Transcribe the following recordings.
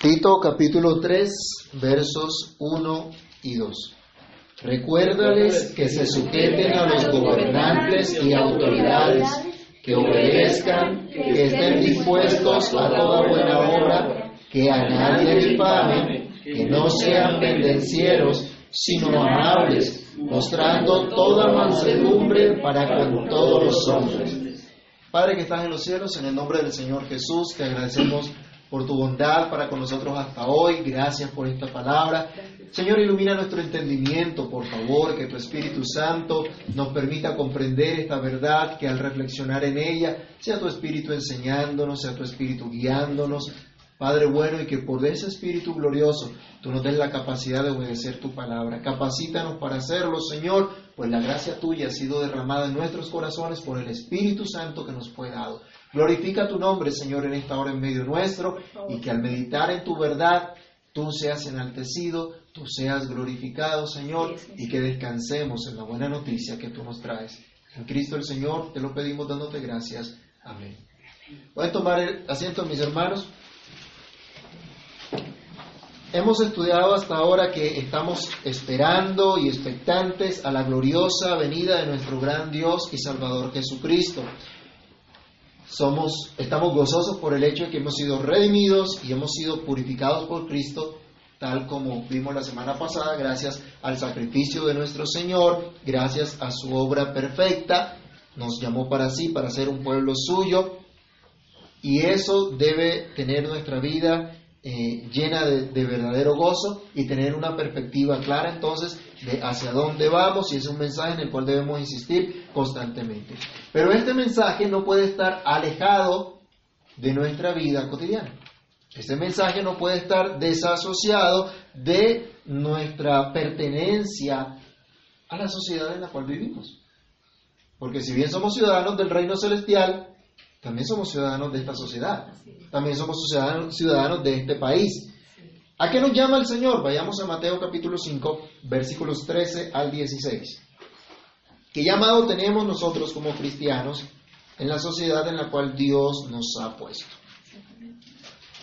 Tito capítulo 3 versos 1 y 2. Recuérdales que se sujeten a los gobernantes y autoridades, que obedezcan, que estén dispuestos a toda buena obra, que a nadie difamen, que no sean pendencieros, sino amables, mostrando toda mansedumbre para con todos los hombres. Padre que estás en los cielos, en el nombre del Señor Jesús, te agradecemos por tu bondad para con nosotros hasta hoy. Gracias por esta palabra. Señor, ilumina nuestro entendimiento, por favor, que tu Espíritu Santo nos permita comprender esta verdad, que al reflexionar en ella, sea tu Espíritu enseñándonos, sea tu Espíritu guiándonos. Padre bueno, y que por ese Espíritu glorioso tú nos des la capacidad de obedecer tu palabra. Capacítanos para hacerlo, Señor, pues la gracia tuya ha sido derramada en nuestros corazones por el Espíritu Santo que nos fue dado. Glorifica tu nombre, Señor, en esta hora en medio nuestro, y que al meditar en tu verdad, tú seas enaltecido, tú seas glorificado, Señor, y que descansemos en la buena noticia que tú nos traes. En Cristo el Señor te lo pedimos dándote gracias. Amén. Voy a tomar el asiento, mis hermanos. Hemos estudiado hasta ahora que estamos esperando y expectantes a la gloriosa venida de nuestro gran Dios y Salvador Jesucristo. Somos, estamos gozosos por el hecho de que hemos sido redimidos y hemos sido purificados por Cristo, tal como vimos la semana pasada, gracias al sacrificio de nuestro Señor, gracias a su obra perfecta. Nos llamó para sí, para ser un pueblo suyo, y eso debe tener nuestra vida eh, llena de, de, verdadero gozo y tener una perspectiva clara entonces de hacia dónde vamos y es un mensaje en el cual debemos insistir constantemente. Pero este mensaje no puede estar alejado de nuestra vida cotidiana. Este mensaje no puede estar desasociado de nuestra pertenencia a la sociedad en la cual vivimos. Porque si bien somos ciudadanos del reino celestial, también somos ciudadanos de esta sociedad. También somos ciudadanos, ciudadanos de este país. ¿A qué nos llama el Señor? Vayamos a Mateo capítulo 5, versículos 13 al 16. ¿Qué llamado tenemos nosotros como cristianos en la sociedad en la cual Dios nos ha puesto?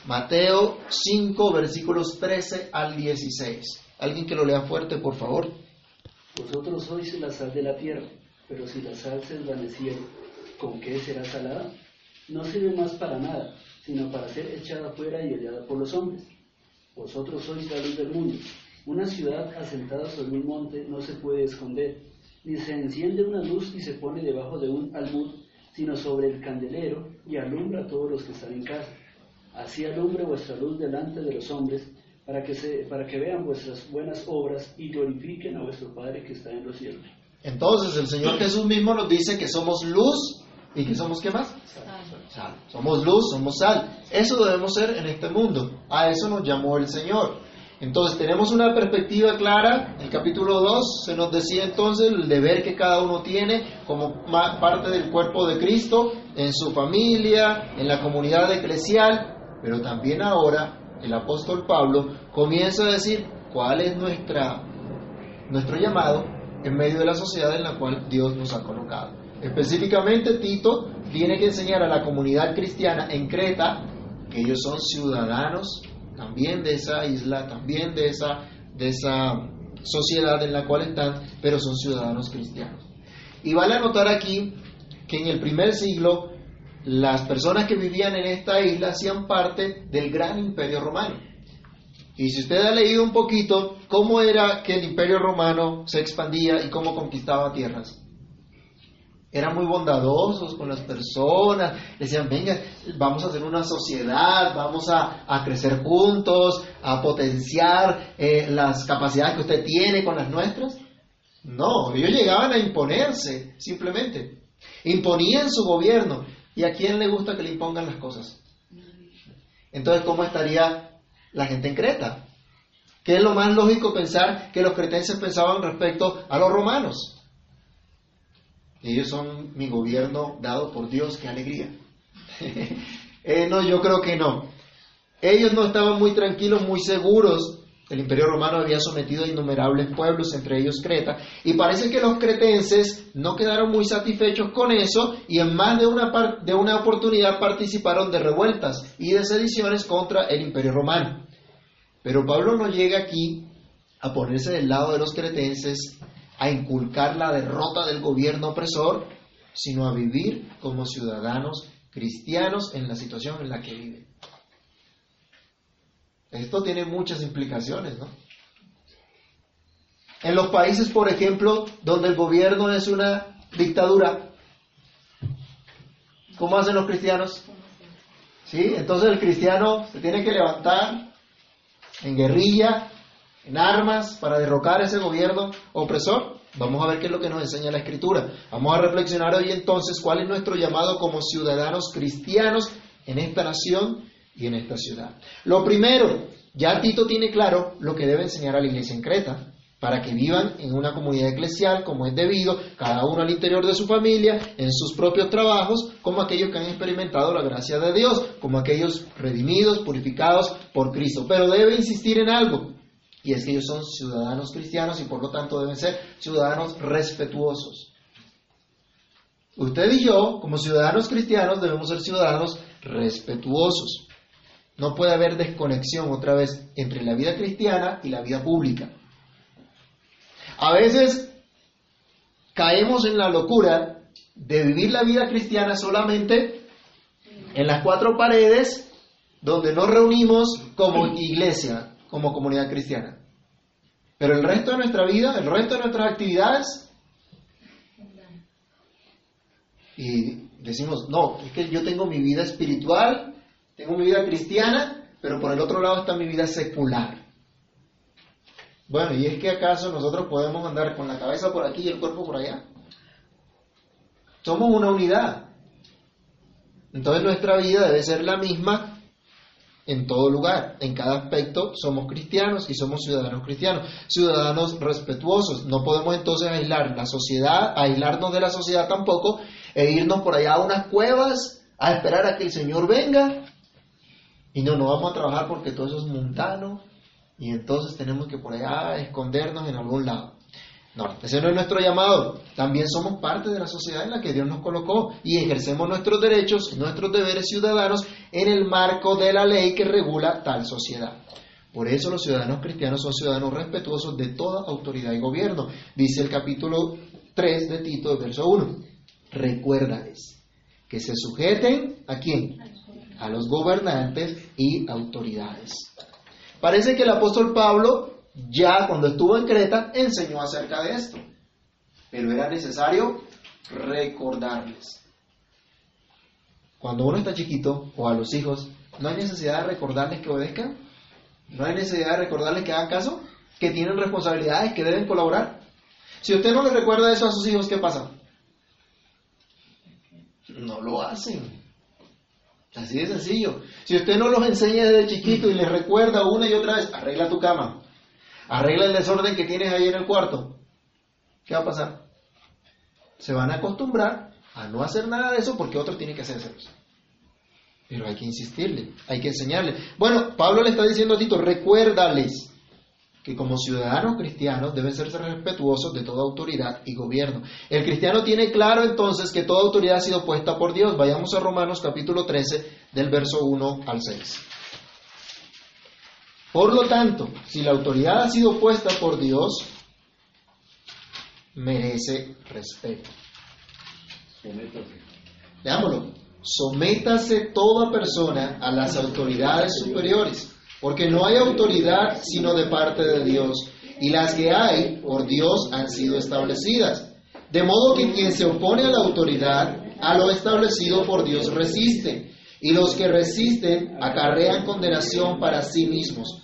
Mateo 5, versículos 13 al 16. Alguien que lo lea fuerte, por favor. Vosotros sois la sal de la tierra, pero si la sal se desvaneciera, ¿con qué será salada? No sirve más para nada, sino para ser echada fuera y odiada por los hombres. Vosotros sois la luz del mundo. Una ciudad asentada sobre un monte no se puede esconder, ni se enciende una luz y se pone debajo de un almud, sino sobre el candelero y alumbra a todos los que están en casa. Así alumbre vuestra luz delante de los hombres, para que, se, para que vean vuestras buenas obras y glorifiquen a vuestro Padre que está en los cielos. Entonces el Señor Jesús mismo nos dice que somos luz y que somos qué más? Sal. Somos luz, somos sal. Eso debemos ser en este mundo. A eso nos llamó el Señor. Entonces tenemos una perspectiva clara. El capítulo 2 se nos decía entonces el deber que cada uno tiene como parte del cuerpo de Cristo, en su familia, en la comunidad eclesial, pero también ahora el apóstol Pablo comienza a decir cuál es nuestra, nuestro llamado en medio de la sociedad en la cual Dios nos ha colocado. Específicamente Tito tiene que enseñar a la comunidad cristiana en Creta que ellos son ciudadanos también de esa isla, también de esa, de esa sociedad en la cual están, pero son ciudadanos cristianos. Y vale anotar aquí que en el primer siglo las personas que vivían en esta isla hacían parte del gran imperio romano. Y si usted ha leído un poquito cómo era que el imperio romano se expandía y cómo conquistaba tierras, eran muy bondadosos con las personas, decían, venga, vamos a hacer una sociedad, vamos a, crecer juntos, a potenciar eh, las capacidades que usted tiene con las nuestras. No, ellos llegaban a imponerse, simplemente. Imponían su gobierno. ¿Y a quién le gusta que le impongan las cosas? Entonces, ¿cómo estaría la gente en Creta? ¿Qué es lo más lógico pensar que los cretenses pensaban respecto a los romanos? Ellos son mi gobierno dado por Dios, qué alegría. eh, no, yo creo que no. Ellos no estaban muy tranquilos, muy seguros El imperio romano había sometido a innumerables pueblos, entre ellos Creta, y parece que los cretenses no quedaron muy satisfechos con eso y en más de una, de una oportunidad participaron de revueltas y de sediciones contra el imperio romano. Pero Pablo no llega aquí a ponerse del lado de los cretenses, a inculcar la derrota del gobierno opresor, sino a vivir como ciudadanos cristianos en la situación en la que viven. Esto tiene muchas implicaciones, ¿no? En los países, por ejemplo, donde el gobierno es una dictadura, ¿cómo hacen los cristianos? ¿Sí? Entonces el cristiano se tiene que levantar en guerrilla, en armas, para derrocar ese gobierno opresor. Vamos a ver qué es lo que nos enseña la Escritura. Vamos a reflexionar hoy entonces cuál es nuestro llamado como ciudadanos cristianos en esta nación y en esta ciudad. Lo primero, ya Tito tiene claro lo que debe enseñar a la iglesia en Creta, para que vivan en una comunidad eclesial como es debido, cada uno al interior de su familia, en sus propios trabajos, como aquellos que han experimentado la gracia de Dios, como aquellos redimidos, purificados por Cristo. Pero debe insistir en algo, y es que ellos son ciudadanos cristianos y por lo tanto deben ser ciudadanos respetuosos. Usted y yo, como ciudadanos cristianos, debemos ser ciudadanos respetuosos. No puede haber desconexión otra vez entre la vida cristiana y la vida pública. A veces caemos en la locura de vivir la vida cristiana solamente en las cuatro paredes donde nos reunimos como iglesia, como comunidad cristiana. Pero el resto de nuestra vida, el resto de nuestras actividades, y decimos, no, es que yo tengo mi vida espiritual, tengo mi vida cristiana, pero por el otro lado está mi vida secular. Bueno, ¿y es que acaso nosotros podemos andar con la cabeza por aquí y el cuerpo por allá? Somos una unidad. Entonces nuestra vida debe ser la misma en todo lugar, en cada aspecto somos cristianos y somos ciudadanos cristianos, ciudadanos respetuosos. No podemos entonces aislar la sociedad, aislarnos de la sociedad tampoco e irnos por allá a unas cuevas a esperar a que el Señor venga. Y no, no vamos a trabajar porque todo eso es mundano y entonces tenemos que por allá escondernos en algún lado. No, ese no es nuestro llamado. También somos parte de la sociedad en la que Dios nos colocó y ejercemos nuestros derechos y nuestros deberes ciudadanos en el marco de la ley que regula tal sociedad. Por eso los ciudadanos cristianos son ciudadanos respetuosos de toda autoridad y gobierno. Dice el capítulo 3 de Tito, verso 1. Recuérdales que se sujeten a quién? A los gobernantes y autoridades. Parece que el apóstol Pablo ya cuando estuvo en Creta enseñó acerca de esto, pero era necesario recordarles. Cuando uno está chiquito o a los hijos, no hay necesidad de recordarles que obedezcan, no hay necesidad de recordarles que hagan caso, que tienen responsabilidades, que deben colaborar. Si usted no le recuerda eso a sus hijos, ¿qué pasa? No lo hacen. Así de sencillo. Si usted no los enseña desde chiquito y les recuerda una y otra vez, arregla tu cama, Arregla el desorden que tienes ahí en el cuarto. ¿Qué va a pasar? Se van a acostumbrar a no hacer nada de eso porque otros tienen que hacerlo. Pero hay que insistirle, hay que enseñarle. Bueno, Pablo le está diciendo a Tito, recuérdales que como ciudadanos cristianos deben ser respetuosos de toda autoridad y gobierno. El cristiano tiene claro entonces que toda autoridad ha sido puesta por Dios. Vayamos a Romanos capítulo 13 del verso 1 al 6. Por lo tanto, si la autoridad ha sido puesta por Dios, merece respeto. Veámoslo. Sométase toda persona a las autoridades superiores, porque no hay autoridad sino de parte de Dios, y las que hay por Dios han sido establecidas. De modo que quien se opone a la autoridad, a lo establecido por Dios resiste, y los que resisten acarrean condenación para sí mismos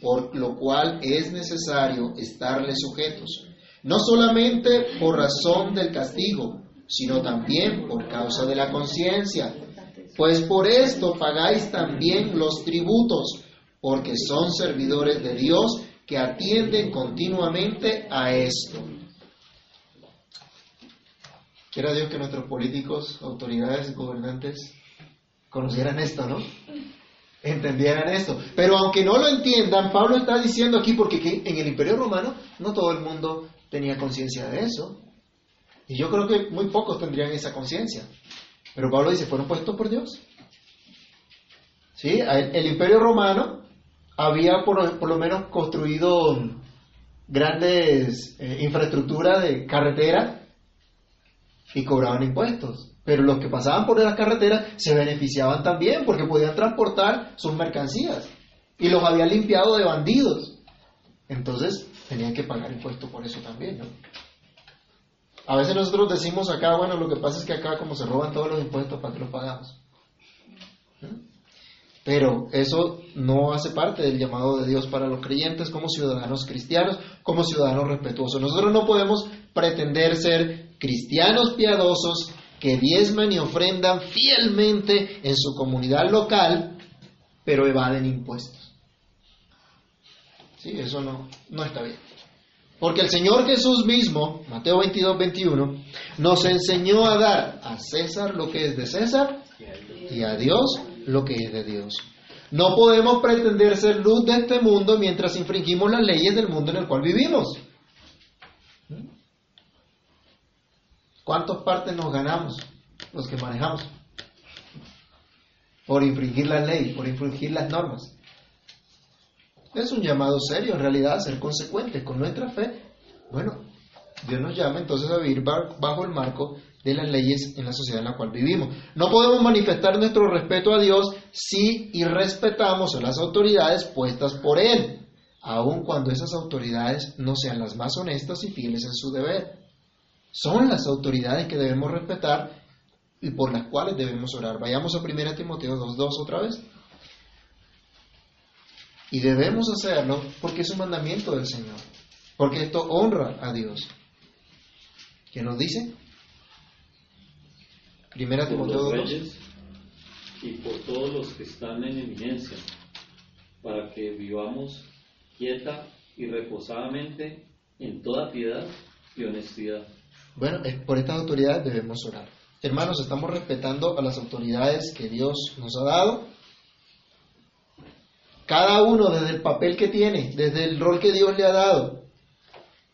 por lo cual es necesario estarle sujetos, no solamente por razón del castigo, sino también por causa de la conciencia. Pues por esto pagáis también los tributos, porque son servidores de Dios que atienden continuamente a esto. Quiera Dios que nuestros políticos, autoridades, gobernantes conocieran esto, ¿no? Entendieran esto. Pero aunque no lo entiendan, Pablo está diciendo aquí, porque en el Imperio Romano no todo el mundo tenía conciencia de eso. Y yo creo que muy pocos tendrían esa conciencia. Pero Pablo dice, fueron puestos por Dios. ¿Sí? El Imperio Romano había por, lo menos construido grandes eh, infraestructuras de carretera y cobraban impuestos. Pero los que pasaban por las carreteras se beneficiaban también porque podían transportar sus mercancías y los habían limpiado de bandidos. Entonces tenían que pagar impuestos por eso también. A veces nosotros decimos acá, bueno, lo que pasa es que acá como se roban todos los impuestos, ¿para qué los pagamos? Pero eso no hace parte del llamado de Dios para los creyentes como ciudadanos cristianos, como ciudadanos respetuosos. Nosotros no podemos pretender ser cristianos piadosos que diezman y ofrendan fielmente en su comunidad local, pero evaden impuestos. Sí, eso no, no está bien. Porque el Señor Jesús mismo, Mateo 22, 21, nos enseñó a dar a César lo que es de César y a Dios lo que es de Dios. No podemos pretender ser luz de este mundo mientras infringimos las leyes del mundo en el cual vivimos. ¿Cuántas partes nos ganamos los que manejamos? Por infringir la ley, por infringir las normas. Es un llamado serio en realidad a ser consecuentes con nuestra fe. Bueno, Dios nos llama entonces a vivir bajo el marco de las leyes en la sociedad en la cual vivimos. No podemos manifestar nuestro respeto a Dios si irrespetamos a las autoridades puestas por Él, aun cuando esas autoridades no sean las más honestas y fieles en su deber. Son las autoridades que debemos respetar y por las cuales debemos orar. Vayamos a 1 Timoteo 2.2 otra vez. Y debemos hacerlo porque es un mandamiento del Señor. Porque esto honra a Dios. ¿Qué nos dice? Primera Timoteo reyes y por todos los que están en eminencia, para que vivamos quieta y reposadamente en toda piedad y honestidad. Bueno, por estas autoridades debemos orar. Hermanos, estamos respetando a las autoridades que Dios nos ha dado. Cada uno desde el papel que tiene, desde el rol que Dios le ha dado.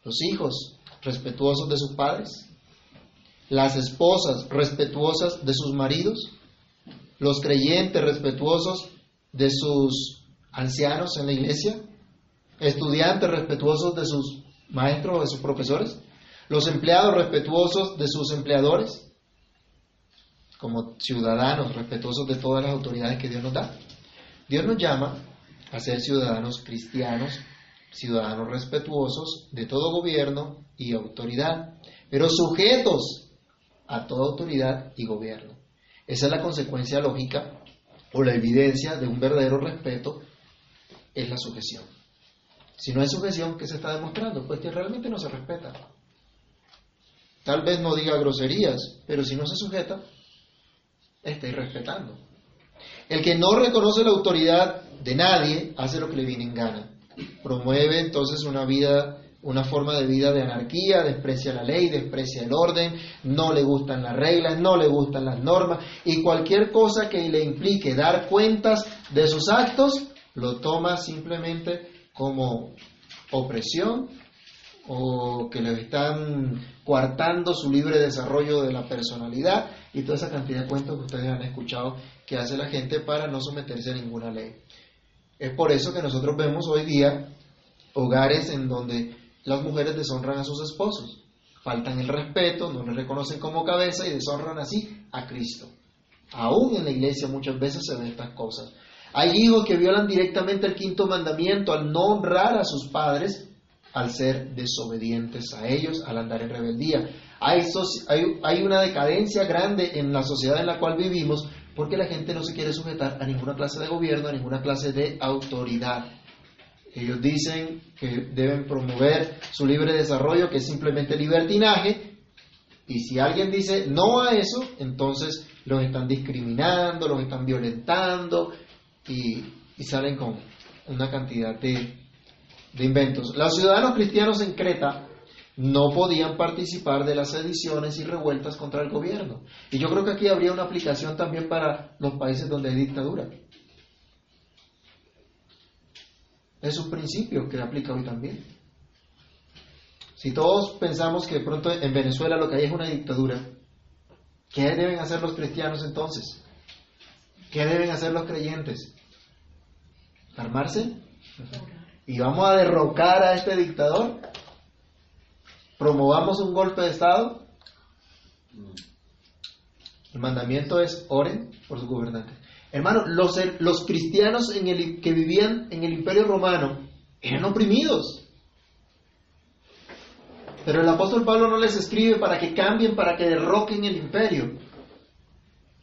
Los hijos respetuosos de sus padres, las esposas respetuosas de sus maridos, los creyentes respetuosos de sus ancianos en la iglesia, estudiantes respetuosos de sus maestros o de sus profesores, los empleados respetuosos de sus empleadores, como ciudadanos respetuosos de todas las autoridades que Dios nos da. Dios nos llama a ser ciudadanos cristianos, ciudadanos respetuosos de todo gobierno y autoridad, pero sujetos a toda autoridad y gobierno. Esa es la consecuencia lógica o la evidencia de un verdadero respeto, es la sujeción. Si no hay sujeción, ¿qué se está demostrando? Pues que realmente no se respeta. Tal vez no diga groserías, pero si no se sujeta, está irrespetando. El que no reconoce la autoridad de nadie hace lo que le viene en gana. Promueve entonces una vida, una forma de vida de anarquía, desprecia la ley, desprecia el orden, no le gustan las reglas, no le gustan las normas y cualquier cosa que le implique dar cuentas de sus actos lo toma simplemente como opresión o que le están coartando su libre desarrollo de la personalidad y toda esa cantidad de cuentos que ustedes han escuchado que hace la gente para no someterse a ninguna ley. Es por eso que nosotros vemos hoy día hogares en donde las mujeres deshonran a sus esposos, faltan el respeto, no le reconocen como cabeza y deshonran así a Cristo. Aún en la iglesia muchas veces se ven estas cosas. Hay hijos que violan directamente el quinto mandamiento al no honrar a sus padres, al ser desobedientes a ellos, al andar en rebeldía. Hay, una decadencia grande en la sociedad en la cual vivimos porque la gente no se quiere sujetar a ninguna clase de gobierno, a ninguna clase de autoridad. Ellos dicen que deben promover su libre desarrollo, que es simplemente libertinaje, y si alguien dice no a eso, entonces los están discriminando, los están violentando y, salen con una cantidad de, de inventos. Los ciudadanos cristianos en Creta no podían participar de las sediciones y revueltas contra el gobierno. Y yo creo que aquí habría una aplicación también para los países donde hay dictadura. Es un principio que aplica hoy también. Si todos pensamos que de pronto en Venezuela lo que hay es una dictadura, ¿qué deben hacer los cristianos entonces? ¿Qué deben hacer los creyentes? ¿Armarse? ¿Y vamos a derrocar a este dictador? ¿Promovamos un golpe de Estado? El mandamiento es oren por su gobernante. Hermano, los, los cristianos en el, que vivían en el imperio romano eran oprimidos. Pero el apóstol Pablo no les escribe para que cambien, para que derroquen el imperio.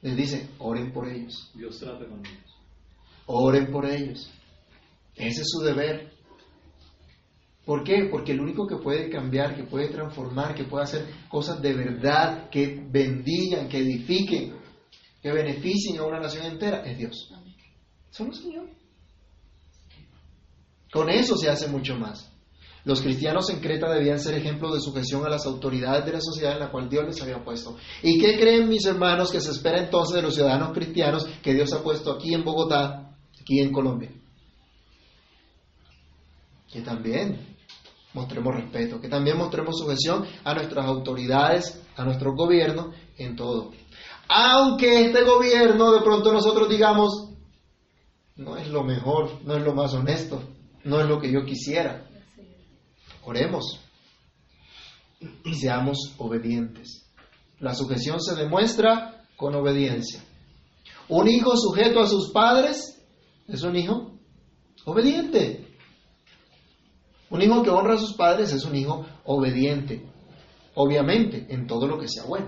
Les dice, oren por ellos. Dios trata con ellos. Oren por ellos. Ese es su deber. ¿Por qué? Porque el único que puede cambiar, que puede transformar, que puede hacer cosas de verdad, que bendigan, que edifiquen, que beneficien a una nación entera, es Dios. Solo Señor. Con eso se hace mucho más. Los cristianos en Creta debían ser ejemplo de sujeción a las autoridades de la sociedad en la cual Dios les había puesto. ¿Y qué creen mis hermanos que se espera entonces de los ciudadanos cristianos que Dios ha puesto aquí en Bogotá, aquí en Colombia? Que también mostremos respeto, que también mostremos sujeción a nuestras autoridades, a nuestro gobierno en todo. Aunque este gobierno de pronto nosotros digamos, no es lo mejor, no es lo más honesto, no es lo que yo quisiera. Oremos y seamos obedientes. La sujeción se demuestra con obediencia. Un hijo sujeto a sus padres es un hijo obediente. Un hijo que honra a sus padres es un hijo obediente, obviamente, en todo lo que sea bueno.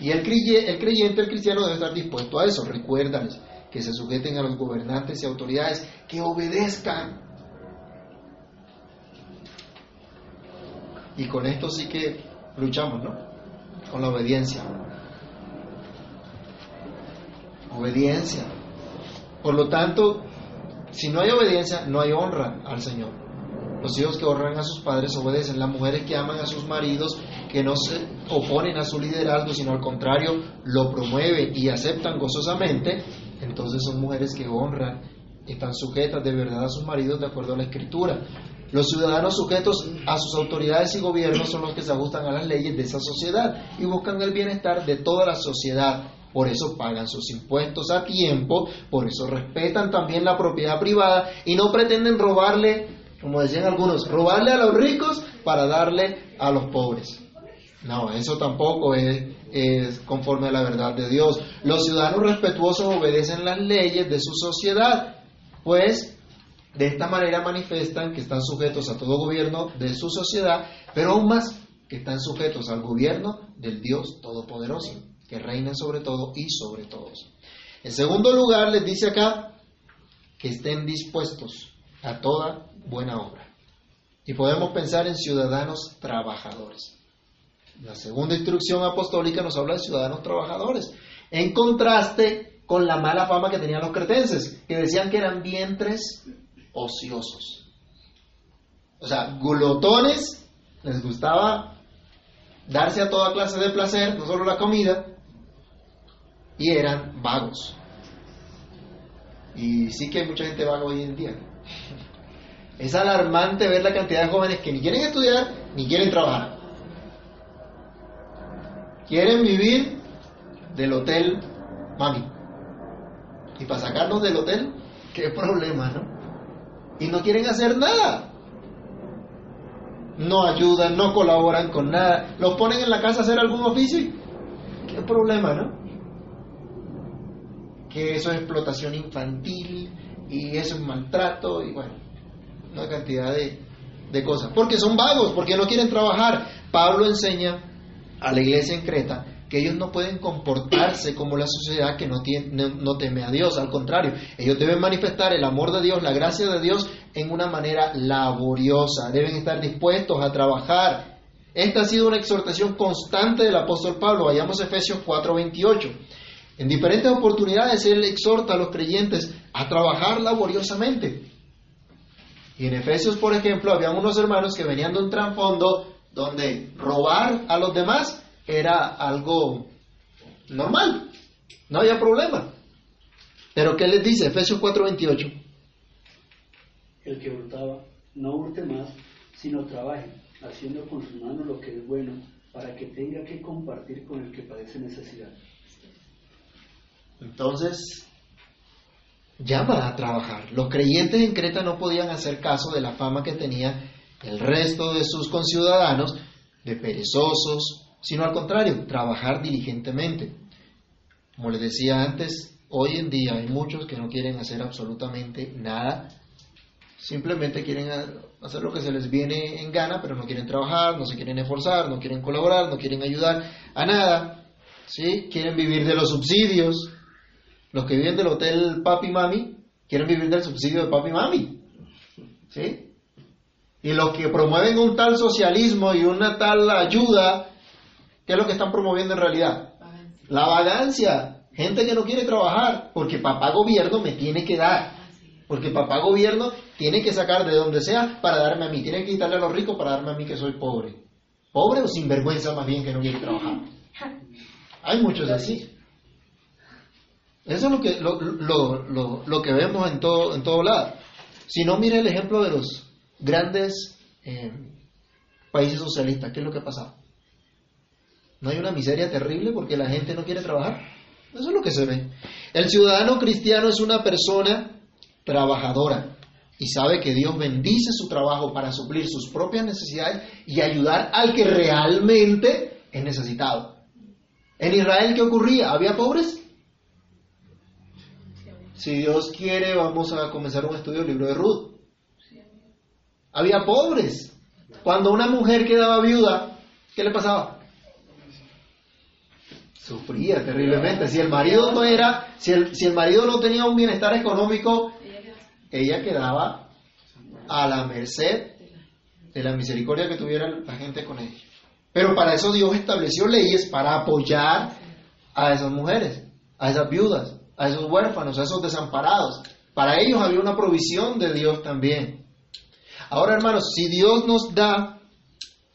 Y el creyente, el cristiano debe estar dispuesto a eso. Recuérdales que se sujeten a los gobernantes y autoridades, que obedezcan Y con esto sí que luchamos, ¿no? Con la obediencia. Obediencia. Por lo tanto, si no hay obediencia, no hay honra al Señor. Los hijos que honran a sus padres obedecen. Las mujeres que aman a sus maridos, que no se oponen a su liderazgo, sino al contrario, lo promueven y aceptan gozosamente, entonces son mujeres que honran, están sujetas de verdad a sus maridos de acuerdo a la escritura. Los ciudadanos sujetos a sus autoridades y gobiernos son los que se ajustan a las leyes de esa sociedad y buscan el bienestar de toda la sociedad. Por eso pagan sus impuestos a tiempo, por eso respetan también la propiedad privada y no pretenden robarle, como decían algunos, robarle a los ricos para darle a los pobres. No, eso tampoco es, es, conforme a la verdad de Dios. Los ciudadanos respetuosos obedecen las leyes de su sociedad, pues de esta manera manifiestan que están sujetos a todo gobierno de su sociedad, pero aún más que están sujetos al gobierno del Dios Todopoderoso, que reina sobre todo y sobre todos. En segundo lugar, les dice acá que estén dispuestos a toda buena obra. Y podemos pensar en ciudadanos trabajadores. La segunda instrucción apostólica nos habla de ciudadanos trabajadores, en contraste con la mala fama que tenían los cretenses, que decían que eran vientres ociosos. O sea, glotones, les gustaba darse a toda clase de placer, no solo la comida, y eran vagos. Y sí que hay mucha gente vaga hoy en día. Es alarmante ver la cantidad de jóvenes que ni quieren estudiar ni quieren trabajar. Quieren vivir del hotel mami. Y para sacarnos del hotel, qué problema, ¿no? y no quieren hacer nada. No ayudan, no colaboran con nada. Los ponen en la casa a hacer algún oficio. ¿Qué problema, no? Que eso es explotación infantil y es maltrato y bueno, una cantidad de, de cosas. Porque son vagos, porque no quieren trabajar. Pablo enseña a la iglesia en Creta que ellos no pueden comportarse como la sociedad que no, tiene, no, teme a Dios, al contrario, ellos deben manifestar el amor de Dios, la gracia de Dios en una manera laboriosa, deben estar dispuestos a trabajar. Esta ha sido una exhortación constante del apóstol Pablo. Vayamos a Efesios 4:28. En diferentes oportunidades él exhorta a los creyentes a trabajar laboriosamente. Y en Efesios, por ejemplo, había unos hermanos que venían de un trasfondo donde robar a los demás era algo normal, no había problema. Pero ¿qué les dice? Efesios 4:28. El que hurtaba, no hurte más, sino trabaje, haciendo con sus manos lo que es bueno, para que tenga que compartir con el que padece necesidad. Entonces, llama a trabajar. Los creyentes en Creta no podían hacer caso de la fama que tenía el resto de sus conciudadanos de perezosos, sino al contrario, trabajar diligentemente. Como les decía antes, hoy en día hay muchos que no quieren hacer absolutamente nada, simplemente quieren hacer lo que se les viene en gana, pero no quieren trabajar, no se quieren esforzar, no quieren colaborar, no quieren ayudar a nada, ¿sí? Quieren vivir de los subsidios. Los que viven del hotel papi mami quieren vivir del subsidio de papi mami, ¿sí? Y los que promueven un tal socialismo y una tal ayuda, ¿qué es lo que están promoviendo en realidad? La vagancia. Gente que no quiere trabajar porque papá gobierno me tiene que dar. Porque papá gobierno tiene que sacar de donde sea para darme a mí. Tiene que quitarle a los ricos para darme a mí que soy pobre. Pobre o sinvergüenza más bien que no quiere trabajar. Hay muchos así. Eso es lo que, lo, lo, que vemos en todo, en todo lado. Si no, mire el ejemplo de los grandes eh, países socialistas, ¿qué es lo que ha pasado? ¿No hay una miseria terrible porque la gente no quiere trabajar? Eso es lo que se ve. El ciudadano cristiano es una persona trabajadora y sabe que Dios bendice su trabajo para suplir sus propias necesidades y ayudar al que realmente es necesitado. En Israel, ¿qué ocurría? ¿Había pobres? Si Dios quiere, vamos a comenzar un estudio del libro de Ruth. Había pobres. Cuando una mujer quedaba viuda, ¿qué le pasaba? Sufría terriblemente. Si el marido no era, si el, si el marido no tenía un bienestar económico, ella quedaba a la merced de la misericordia que tuviera la gente con ella. Pero para eso Dios estableció leyes para apoyar a esas mujeres, a esas viudas, a esos huérfanos, a esos desamparados. Para ellos había una provisión de Dios también. Ahora, hermanos, si Dios nos da,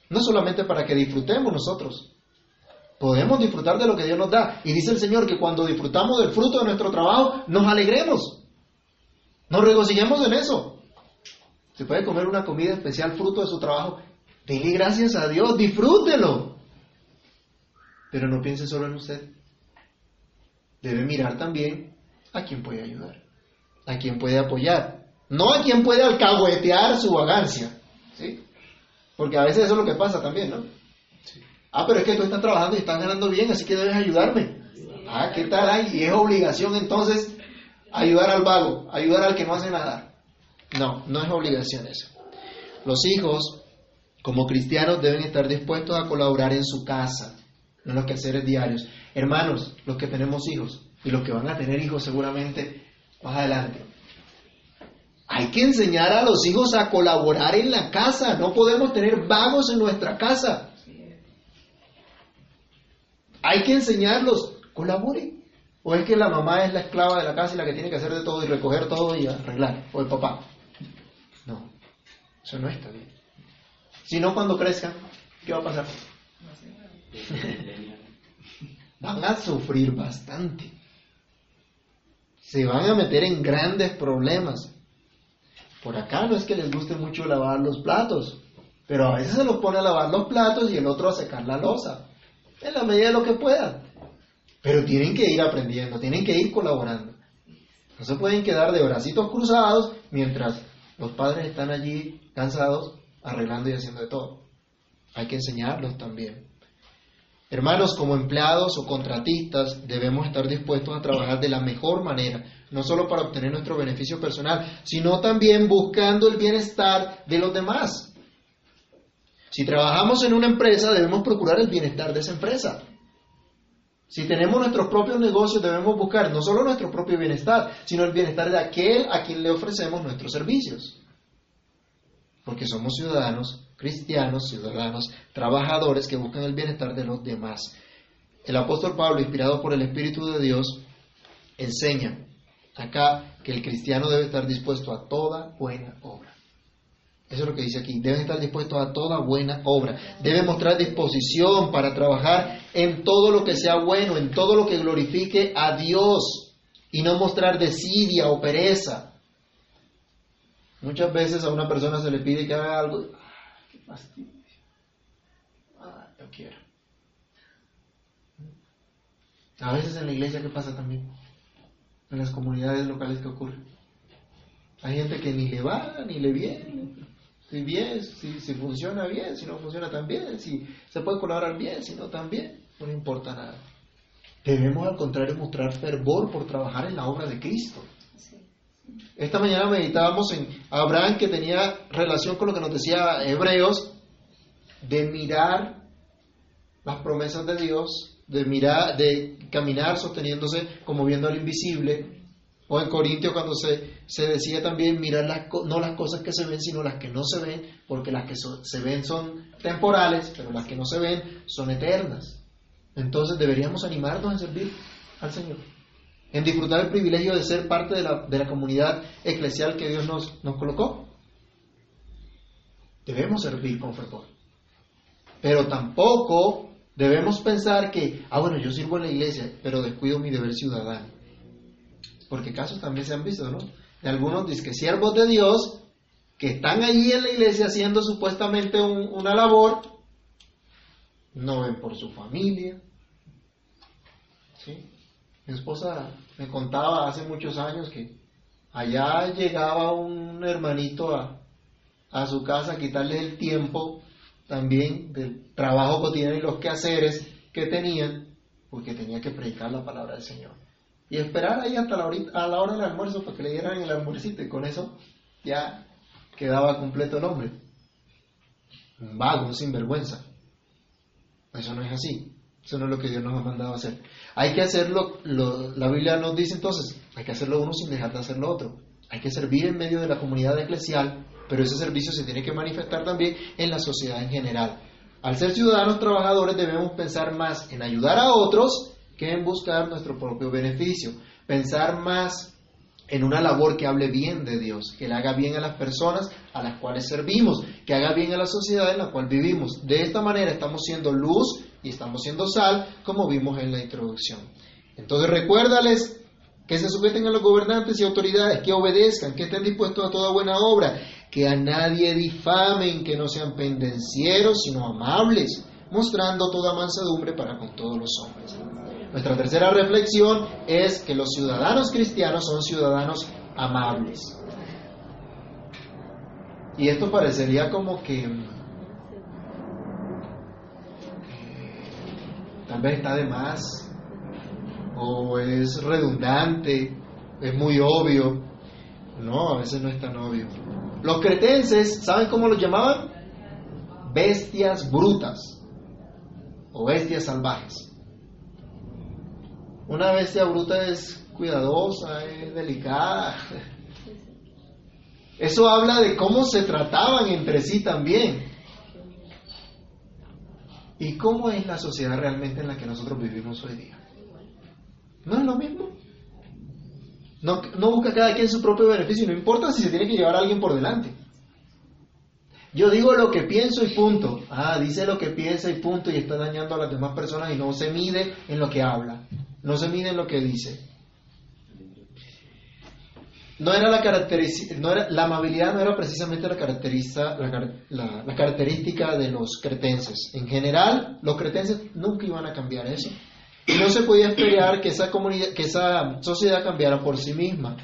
no solamente para que disfrutemos nosotros, podemos disfrutar de lo que Dios nos da. Y dice el Señor que cuando disfrutamos del fruto de nuestro trabajo, nos alegremos, nos regocijemos en eso. Se puede comer una comida especial fruto de su trabajo, denle gracias a Dios, disfrútelo. Pero no piense solo en usted. Debe mirar también a quien puede ayudar, a quien puede apoyar. No a quien puede alcahuetear su vagancia. ¿sí? Porque a veces eso es lo que pasa también, ¿no? Ah, pero es que tú estás trabajando y estás ganando bien, así que debes ayudarme. Ah, ¿qué tal hay? Y es obligación entonces ayudar al vago, ayudar al que no hace nada. No, no es obligación eso. Los hijos, como cristianos, deben estar dispuestos a colaborar en su casa, en los quehaceres diarios. Hermanos, los que tenemos hijos y los que van a tener hijos seguramente más adelante, hay que enseñar a los hijos a colaborar en la casa. No podemos tener vagos en nuestra casa. Hay que enseñarlos, colaboren. O es que la mamá es la esclava de la casa y la que tiene que hacer de todo y recoger todo y arreglar. O el papá. No, eso no está bien. Si no, cuando crezcan, ¿qué va a pasar? Van a sufrir bastante. Se van a meter en grandes problemas. Por acá no es que les guste mucho lavar los platos, pero a veces se los pone a lavar los platos y el otro a secar la losa, en la medida de lo que puedan. Pero tienen que ir aprendiendo, tienen que ir colaborando. No se pueden quedar de bracitos cruzados mientras los padres están allí cansados arreglando y haciendo de todo. Hay que enseñarlos también. Hermanos, como empleados o contratistas debemos estar dispuestos a trabajar de la mejor manera, no solo para obtener nuestro beneficio personal, sino también buscando el bienestar de los demás. Si trabajamos en una empresa, debemos procurar el bienestar de esa empresa. Si tenemos nuestros propios negocios, debemos buscar no solo nuestro propio bienestar, sino el bienestar de aquel a quien le ofrecemos nuestros servicios. porque somos ciudadanos cristianos, ciudadanos trabajadores que buscan el bienestar de los demás. El apóstol Pablo, inspirado por el Espíritu de Dios, enseña acá que el cristiano debe estar dispuesto a toda buena obra. Eso es lo que dice aquí. Debe estar dispuesto a toda buena obra. Debe mostrar disposición para trabajar en todo lo que sea bueno, en todo lo que glorifique a Dios y no mostrar desidia o pereza. Muchas veces a una persona se le pide que haga algo. ¡Ah, qué fastidio! ¡Ah, yo quiero! A veces en la iglesia, ¿qué pasa también? En las comunidades locales, ¿qué ocurre? Hay gente que ni le va, ni le viene. Si bien, si, si funciona bien, si no funciona tan bien, si se puede colaborar bien, si no tan bien, no importa nada. Debemos al contrario mostrar fervor por trabajar en la obra de Cristo. Esta mañana meditábamos en Abraham que tenía relación con lo que nos decía Hebreos, de mirar las promesas de Dios, de mirar, de caminar sosteniéndose como viendo al invisible. O en Corintios cuando se, se decía también mirar las, no las cosas que se ven, sino las que no se ven, porque las que se ven son temporales, pero las que no se ven son eternas. Entonces deberíamos animarnos a servir al Señor en disfrutar el privilegio de ser parte de la, de la comunidad eclesial que Dios nos, nos colocó. Debemos servir con fervor. Pero tampoco debemos pensar que, ah, bueno, yo sirvo en la iglesia, pero descuido mi deber ciudadano. Porque casos también se han visto, ¿no? De algunos que siervos de Dios que están allí en la iglesia haciendo supuestamente una labor, no ven por su familia. ¿Sí? Mi esposa me contaba hace muchos años que allá llegaba un hermanito a, a su casa a quitarle el tiempo también del trabajo cotidiano y los quehaceres que tenían, porque tenía que predicar la palabra del Señor. Y esperar ahí hasta la, a la hora del almuerzo para que le dieran el almuercito y con eso ya quedaba completo el hombre. Un vago, un sinvergüenza. Eso no es así. Eso no es lo que Dios nos ha mandado hacer. Hay que hacerlo, la Biblia nos dice entonces, hay que hacerlo uno sin dejar de hacer lo otro. Hay que servir en medio de la comunidad eclesial, pero ese servicio se tiene que manifestar también en la sociedad en general. Al ser ciudadanos trabajadores debemos pensar más en ayudar a otros que en buscar nuestro propio beneficio. Pensar más en una labor que hable bien de Dios, que le haga bien a las personas a las cuales servimos, que haga bien a la sociedad en la cual vivimos. De esta manera estamos siendo luz y estamos siendo sal, como vimos en la introducción. Entonces recuérdales que se sujeten a los gobernantes y autoridades, que obedezcan, que estén dispuestos a toda buena obra, que a nadie difamen, que no sean pendencieros, sino amables, mostrando toda mansedumbre para con todos los hombres. Nuestra tercera reflexión es que los ciudadanos cristianos son ciudadanos amables. Y esto parecería como que tal vez está de más, o es redundante, es muy obvio. No, a veces no es tan obvio. Los cretenses, ¿saben cómo los llamaban? Bestias brutas o bestias salvajes. Una bestia bruta es cuidadosa, es delicada. Eso habla de cómo se trataban entre sí también. ¿Y cómo es la sociedad realmente en la que nosotros vivimos hoy día? ¿No es lo mismo? No, busca cada quien su propio beneficio, no importa si se tiene que llevar a alguien por delante. Yo digo lo que pienso y punto. Ah, dice lo que piensa y punto y está dañando a las demás personas y no se mide en lo que habla, no se mide en lo que dice. No era la característica, no era, la amabilidad no era precisamente la, la, la, característica de los cretenses. En general, los cretenses nunca iban a cambiar eso. Y no se podía esperar que esa, comunidad, que esa sociedad cambiara por sí misma.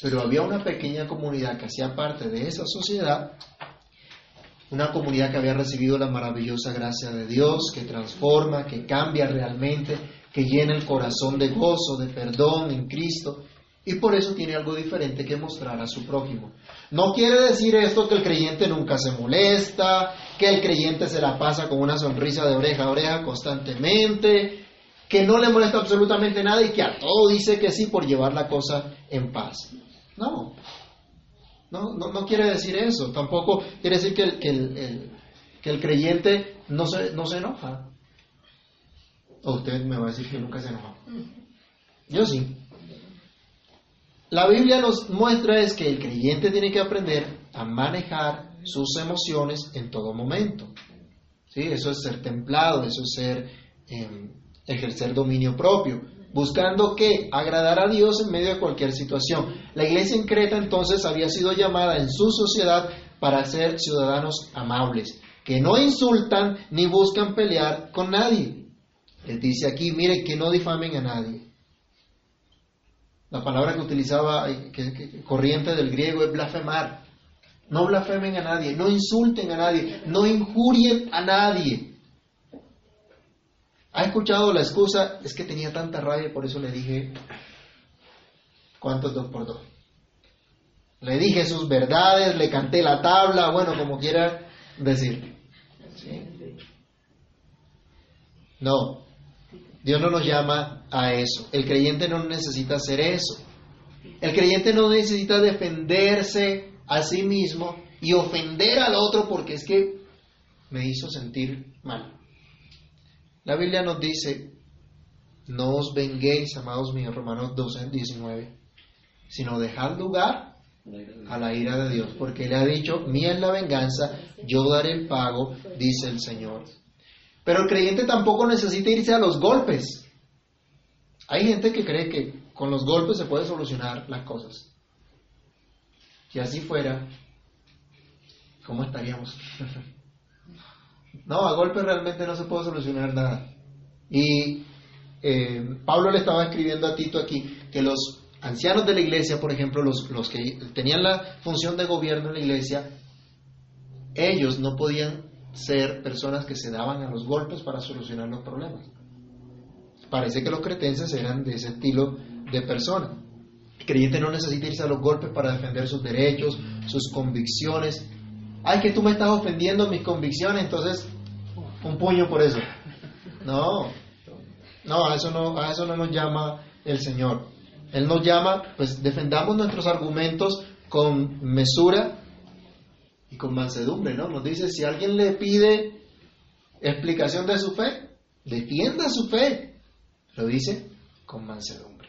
Pero había una pequeña comunidad que hacía parte de esa sociedad, una comunidad que había recibido la maravillosa gracia de Dios, que transforma, que cambia realmente, que llena el corazón de gozo, de perdón en Cristo y por eso tiene algo diferente que mostrar a su prójimo. No quiere decir esto que el creyente nunca se molesta, que el creyente se la pasa con una sonrisa de oreja a oreja constantemente, que no le molesta absolutamente nada y que a todo dice que sí por llevar la cosa en paz. No. No, no, no quiere decir eso. Tampoco quiere decir que el, que el, que el creyente no se, no se enoja. O usted me va a decir que nunca se enoja. Yo sí. La Biblia nos muestra es que el creyente tiene que aprender a manejar sus emociones en todo momento. ¿Sí? Eso es ser templado, eso es ser em, ejercer dominio propio, buscando que agradar a Dios en medio de cualquier situación. La iglesia en Creta entonces había sido llamada en su sociedad para ser ciudadanos amables, que no insultan ni buscan pelear con nadie. Les dice aquí, miren, que no difamen a nadie. La palabra que utilizaba, que, corriente del griego, es blasfemar. No blasfemen a nadie, no insulten a nadie, no injurien a nadie. ¿Ha escuchado la excusa? Es que tenía tanta rabia, por eso le dije, ¿cuántos dos por dos? Le dije sus verdades, le canté la tabla, bueno, como quiera decir. No, Dios no nos llama a eso. El creyente no necesita hacer eso. El creyente no necesita defenderse a sí mismo y ofender al otro porque es que me hizo sentir mal. La Biblia nos dice, no os venguéis, amados míos, Romanos 12, 19, sino dejad lugar a la ira de Dios, porque Él ha dicho, mía es la venganza, yo daré el pago, dice el Señor. Pero el creyente tampoco necesita irse a los golpes. Hay gente que cree que con los golpes se puede solucionar las cosas. Si así fuera, ¿cómo estaríamos? no, a golpes realmente no se puede solucionar nada. Y eh, Pablo le estaba escribiendo a Tito aquí que los ancianos de la iglesia, por ejemplo, los, los que tenían la función de gobierno en la iglesia, ellos no podían ser personas que se daban a los golpes para solucionar los problemas. Parece que los cretenses eran de ese estilo de persona. El creyente no necesita irse a los golpes para defender sus derechos, sus convicciones. Ay, que tú me estás ofendiendo mis convicciones, entonces un puño por eso. No, no, a eso no, a eso no nos llama el Señor. Él nos llama, pues defendamos nuestros argumentos con mesura con mansedumbre, ¿no? Nos dice, si alguien le pide explicación de su fe, defienda su fe. Lo dice con mansedumbre.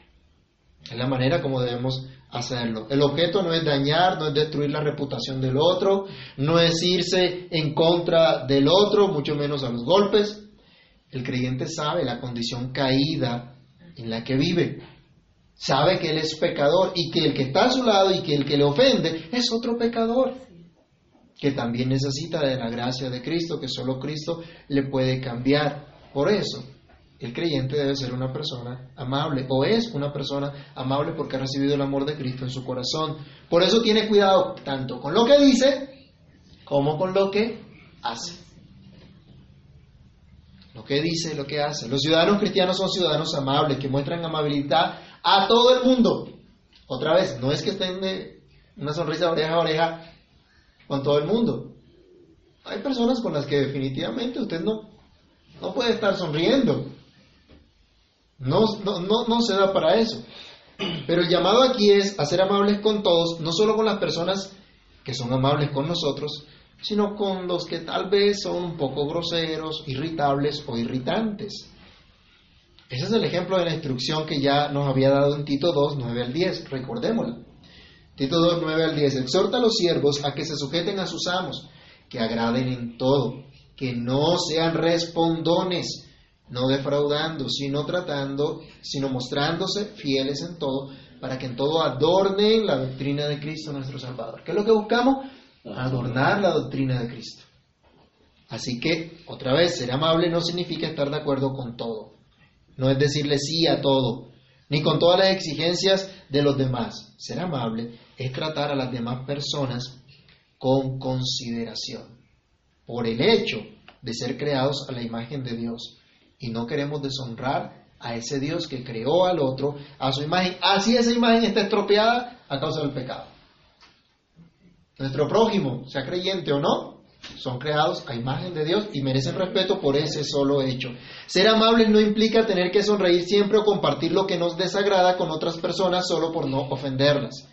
Es la manera como debemos hacerlo. El objeto no es dañar, no es destruir la reputación del otro, no es irse en contra del otro, mucho menos a los golpes. El creyente sabe la condición caída en la que vive. Sabe que él es pecador y que el que está a su lado y que el que le ofende es otro pecador que también necesita de la gracia de Cristo, que solo Cristo le puede cambiar. Por eso, el creyente debe ser una persona amable, o es una persona amable porque ha recibido el amor de Cristo en su corazón. Por eso tiene cuidado tanto con lo que dice como con lo que hace. Lo que dice, lo que hace. Los ciudadanos cristianos son ciudadanos amables, que muestran amabilidad a todo el mundo. Otra vez, no es que estén de una sonrisa oreja a oreja con todo el mundo. Hay personas con las que definitivamente usted no, no puede estar sonriendo. No, no, no, se da para eso. Pero el llamado aquí es a ser amables con todos, no solo con las personas que son amables con nosotros, sino con los que tal vez son un poco groseros, irritables o irritantes. Ese es el ejemplo de la instrucción que ya nos había dado en Tito 2, 9 al 10, recordémosla. Tito 2, 9 al 10. Exhorta a los siervos a que se sujeten a sus amos, que agraden en todo, que no sean respondones, no defraudando, sino tratando, sino mostrándose fieles en todo, para que en todo adornen la doctrina de Cristo nuestro Salvador. ¿Qué es lo que buscamos? Adornar la doctrina de Cristo. Así que, otra vez, ser amable no significa estar de acuerdo con todo. No es decirle sí a todo, ni con todas las exigencias de los demás. Ser amable es tratar a las demás personas con consideración por el hecho de ser creados a la imagen de Dios. Y no queremos deshonrar a ese Dios que creó al otro a su imagen, así esa imagen está estropeada a causa del pecado. Nuestro prójimo, sea creyente o no, son creados a imagen de Dios y merecen respeto por ese solo hecho. Ser amables no implica tener que sonreír siempre o compartir lo que nos desagrada con otras personas solo por no ofenderlas.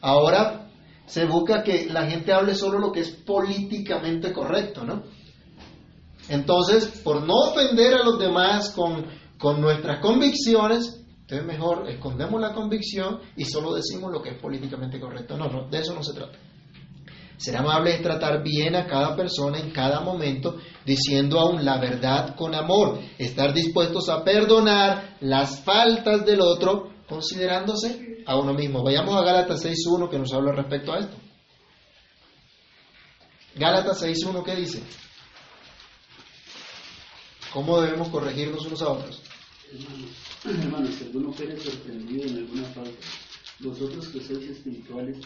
Ahora, se busca que la gente hable solo lo que es políticamente correcto, ¿no? Entonces, por no ofender a los demás con, con nuestras convicciones, entonces mejor escondemos la convicción y solo decimos lo que es políticamente correcto. No, no, de eso no se trata. Ser amable es tratar bien a cada persona en cada momento, diciendo aún la verdad con amor, estar dispuestos a perdonar las faltas del otro, considerándose a uno mismo. Vayamos a Gálatas 6.1 que nos habla respecto a esto. Gálatas 6.1, ¿qué dice? ¿Cómo debemos corregirnos unos a otros? Hermanos, si alguno sorprendido en alguna falta, vosotros que sois espirituales,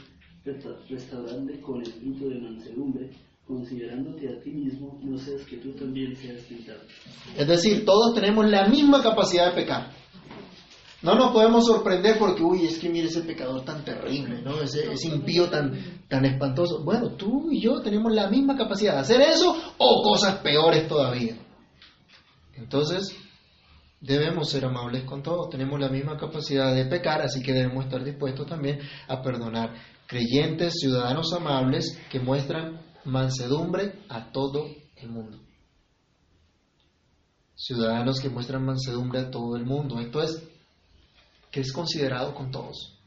restauradle con espíritu de mansedumbre, considerándote a ti mismo, no seas que tú también seas tentado. Es decir, todos tenemos la misma capacidad de pecar. No nos podemos sorprender porque, uy, es que mire ese pecador tan terrible, ¿no? Ese, ese impío tan, tan espantoso. Bueno, tú y yo tenemos la misma capacidad de hacer eso o cosas peores todavía. Entonces, debemos ser amables con todos. Tenemos la misma capacidad de pecar, así que debemos estar dispuestos también a perdonar. Creyentes, ciudadanos amables que muestran mansedumbre a todo el mundo. Ciudadanos que muestran mansedumbre a todo el mundo. Esto es que es considerado con todos,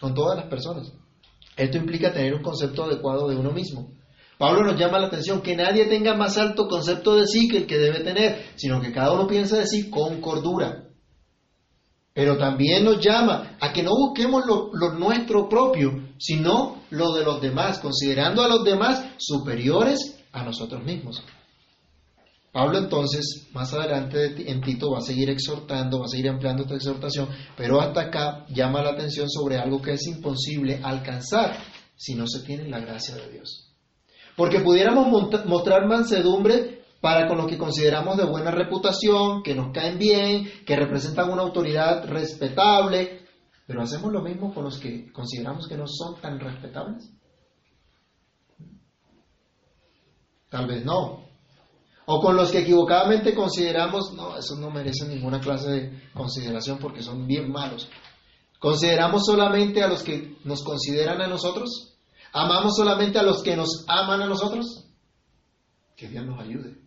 con todas las personas. Esto implica tener un concepto adecuado de uno mismo. Pablo nos llama la atención que nadie tenga más alto concepto de sí que el que debe tener, sino que cada uno piense de sí con cordura. Pero también nos llama a que no busquemos lo, nuestro propio, sino lo de los demás, considerando a los demás superiores a nosotros mismos. Pablo entonces, más adelante en Tito, va a seguir exhortando, va a seguir ampliando esta exhortación, pero hasta acá llama la atención sobre algo que es imposible alcanzar si no se tiene la gracia de Dios. Porque pudiéramos mostrar mansedumbre para con los que consideramos de buena reputación, que nos caen bien, que representan una autoridad respetable, pero hacemos lo mismo con los que consideramos que no son tan respetables. Tal vez no, o con los que equivocadamente consideramos, no, esos no merecen ninguna clase de consideración porque son bien malos. ¿Consideramos solamente a los que nos consideran a nosotros? ¿Amamos solamente a los que nos aman a nosotros? Que Dios nos ayude,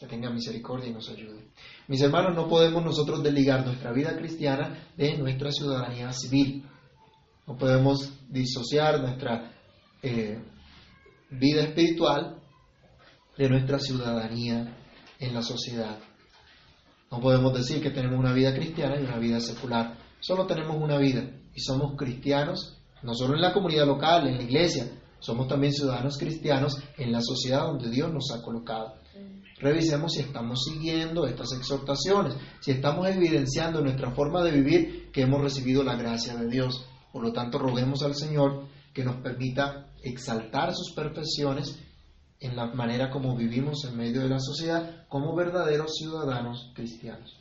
que tenga misericordia y nos ayude. Mis hermanos, no podemos nosotros desligar nuestra vida cristiana de nuestra ciudadanía civil. No podemos disociar nuestra eh, vida espiritual de nuestra ciudadanía en la sociedad. No podemos decir que tenemos una vida cristiana y una vida secular. Solo tenemos una vida y somos cristianos, no solo en la comunidad local, en la iglesia, somos también ciudadanos cristianos en la sociedad donde Dios nos ha colocado. Revisemos si estamos siguiendo estas exhortaciones, si estamos evidenciando nuestra forma de vivir que hemos recibido la gracia de Dios. Por lo tanto, roguemos al Señor que nos permita exaltar sus perfecciones en la manera como vivimos en medio de la sociedad como verdaderos ciudadanos cristianos.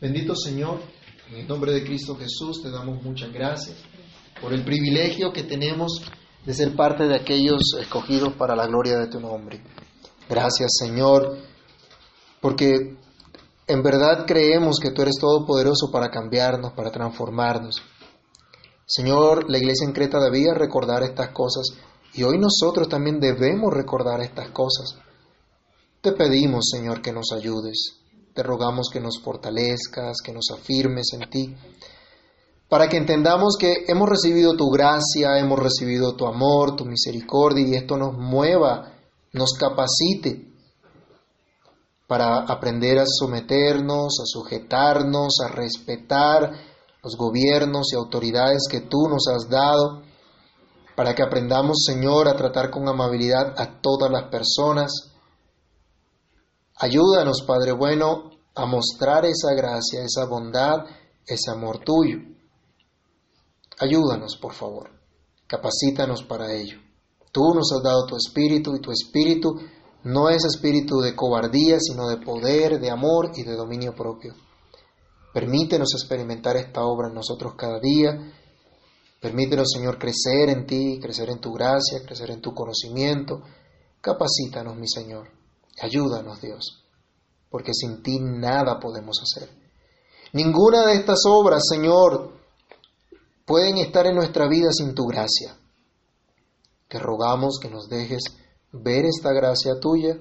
Bendito Señor, en el nombre de Cristo Jesús te damos muchas gracias por el privilegio que tenemos de ser parte de aquellos escogidos para la gloria de tu nombre. Gracias Señor, porque en verdad creemos que tú eres todopoderoso para cambiarnos, para transformarnos. Señor, la iglesia en Creta debía recordar estas cosas y hoy nosotros también debemos recordar estas cosas. Te pedimos, Señor, que nos ayudes. Te rogamos que nos fortalezcas, que nos afirmes en ti, para que entendamos que hemos recibido tu gracia, hemos recibido tu amor, tu misericordia, y esto nos mueva, nos capacite para aprender a someternos, a sujetarnos, a respetar los gobiernos y autoridades que tú nos has dado para que aprendamos, Señor, a tratar con amabilidad a todas las personas. Ayúdanos, Padre bueno, a mostrar esa gracia, esa bondad, ese amor tuyo. Ayúdanos, por favor. Capacítanos para ello. Tú nos has dado tu espíritu y tu espíritu no es espíritu de cobardía, sino de poder, de amor y de dominio propio. Permítenos experimentar esta obra en nosotros cada día Permítenos, Señor, crecer en ti, crecer en tu gracia, crecer en tu conocimiento. Capacítanos, mi Señor. Ayúdanos, Dios, porque sin ti nada podemos hacer. Ninguna de estas obras, Señor, pueden estar en nuestra vida sin tu gracia. Te rogamos que nos dejes ver esta gracia tuya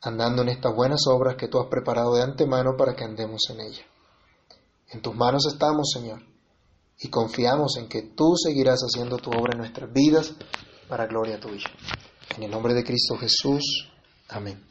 andando en estas buenas obras que tú has preparado de antemano para que andemos en ella. En tus manos estamos, Señor, y confiamos en que tú seguirás haciendo tu obra en nuestras vidas para gloria tuya. En el nombre de Cristo Jesús. Amén.